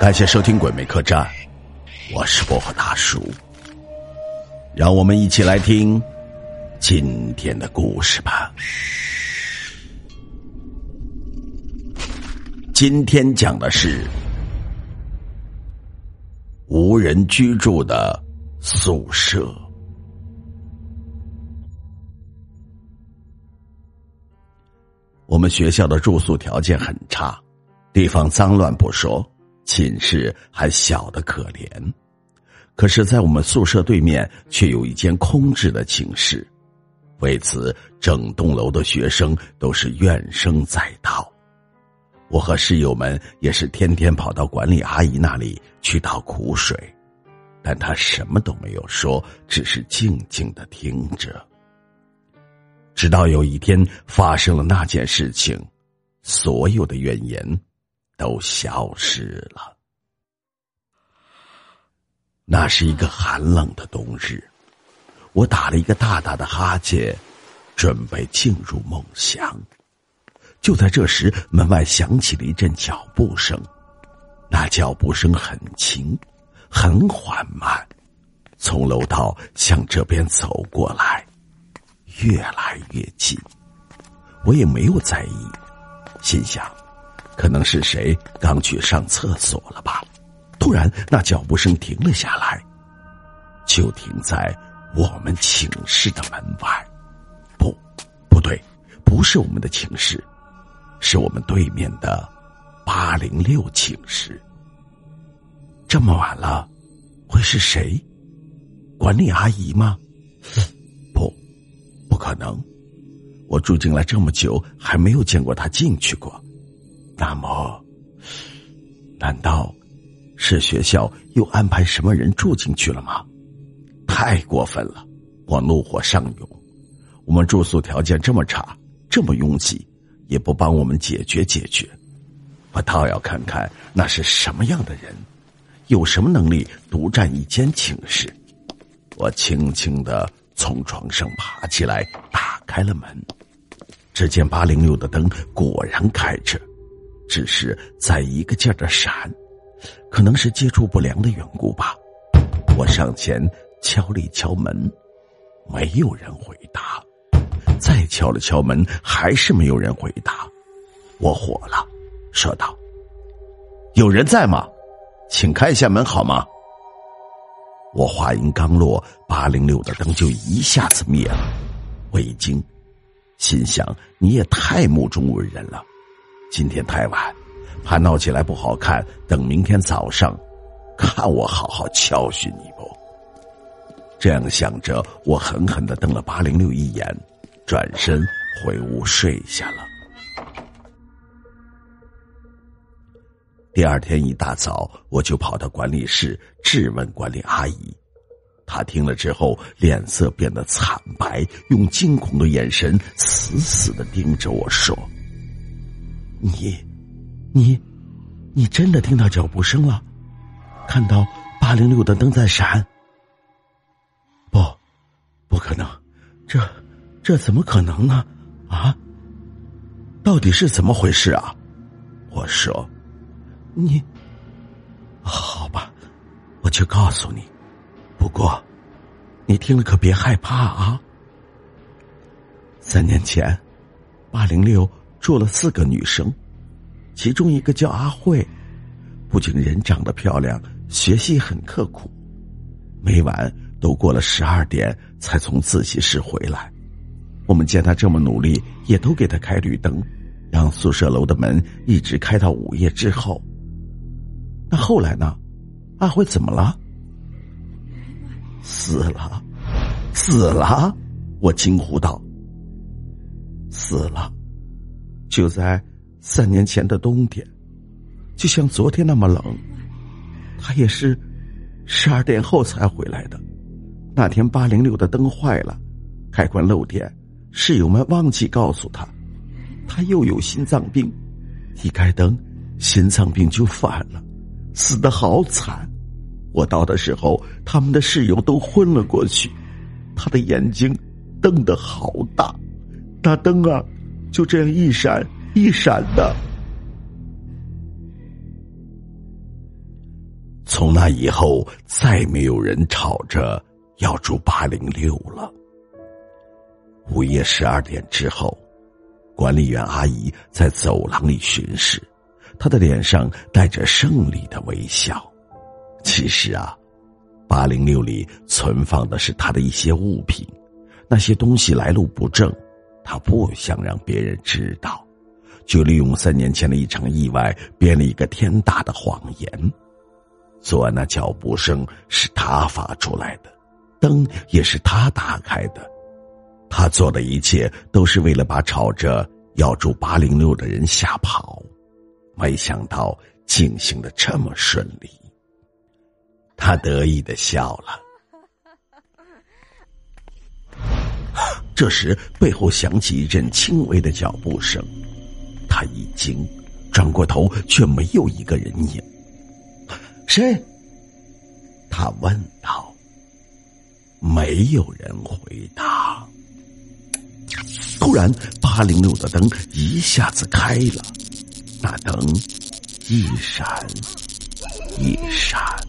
感谢收听《鬼魅客栈》，我是薄荷大叔。让我们一起来听今天的故事吧。今天讲的是无人居住的宿舍。我们学校的住宿条件很差，地方脏乱不说，寝室还小的可怜。可是，在我们宿舍对面却有一间空置的寝室，为此，整栋楼的学生都是怨声载道。我和室友们也是天天跑到管理阿姨那里去倒苦水，但她什么都没有说，只是静静的听着。直到有一天发生了那件事情，所有的怨言都消失了。那是一个寒冷的冬日，我打了一个大大的哈欠，准备进入梦乡。就在这时，门外响起了一阵脚步声，那脚步声很轻，很缓慢，从楼道向这边走过来。越来越近，我也没有在意，心想，可能是谁刚去上厕所了吧。突然，那脚步声停了下来，就停在我们寝室的门外。不，不对，不是我们的寝室，是我们对面的八零六寝室。这么晚了，会是谁？管理阿姨吗？不可能，我住进来这么久，还没有见过他进去过。那么，难道是学校又安排什么人住进去了吗？太过分了！我怒火上涌。我们住宿条件这么差，这么拥挤，也不帮我们解决解决。我倒要看看那是什么样的人，有什么能力独占一间寝室。我轻轻的。从床上爬起来，打开了门。只见八零六的灯果然开着，只是在一个劲儿的闪，可能是接触不良的缘故吧。我上前敲了一敲门，没有人回答。再敲了敲门，还是没有人回答。我火了，说道：“有人在吗？请开一下门好吗？”我话音刚落，八零六的灯就一下子灭了。我一惊，心想：你也太目中无人了。今天太晚，怕闹起来不好看。等明天早上，看我好好教训你不？这样想着，我狠狠的瞪了八零六一眼，转身回屋睡下了。第二天一大早，我就跑到管理室质问管理阿姨。她听了之后，脸色变得惨白，用惊恐的眼神死死的盯着我说：“你，你，你真的听到脚步声了？看到八零六的灯在闪？不，不可能，这，这怎么可能呢？啊？到底是怎么回事啊？”我说。你，好吧，我就告诉你。不过，你听了可别害怕啊。三年前，八零六住了四个女生，其中一个叫阿慧，不仅人长得漂亮，学习很刻苦，每晚都过了十二点才从自习室回来。我们见她这么努力，也都给她开绿灯，让宿舍楼的门一直开到午夜之后。那后来呢？阿辉怎么了？死了，死了！我惊呼道：“死了！就在三年前的冬天，就像昨天那么冷。他也是十二点后才回来的。那天八零六的灯坏了，开关漏电，室友们忘记告诉他，他又有心脏病，一开灯，心脏病就犯了。”死的好惨！我到的时候，他们的室友都昏了过去。他的眼睛瞪得好大，那灯啊，就这样一闪一闪的。从那以后，再没有人吵着要住八零六了。午夜十二点之后，管理员阿姨在走廊里巡视，他的脸上带着胜利的微笑。其实啊，八零六里存放的是他的一些物品，那些东西来路不正，他不想让别人知道，就利用三年前的一场意外，编了一个天大的谎言。昨晚那脚步声是他发出来的，灯也是他打开的，他做的一切都是为了把吵着要住八零六的人吓跑，没想到进行的这么顺利。他得意的笑了。这时背后响起一阵轻微的脚步声，他一惊，转过头却没有一个人影。谁？他问道。没有人回答。突然，八零六的灯一下子开了，那灯一闪一闪。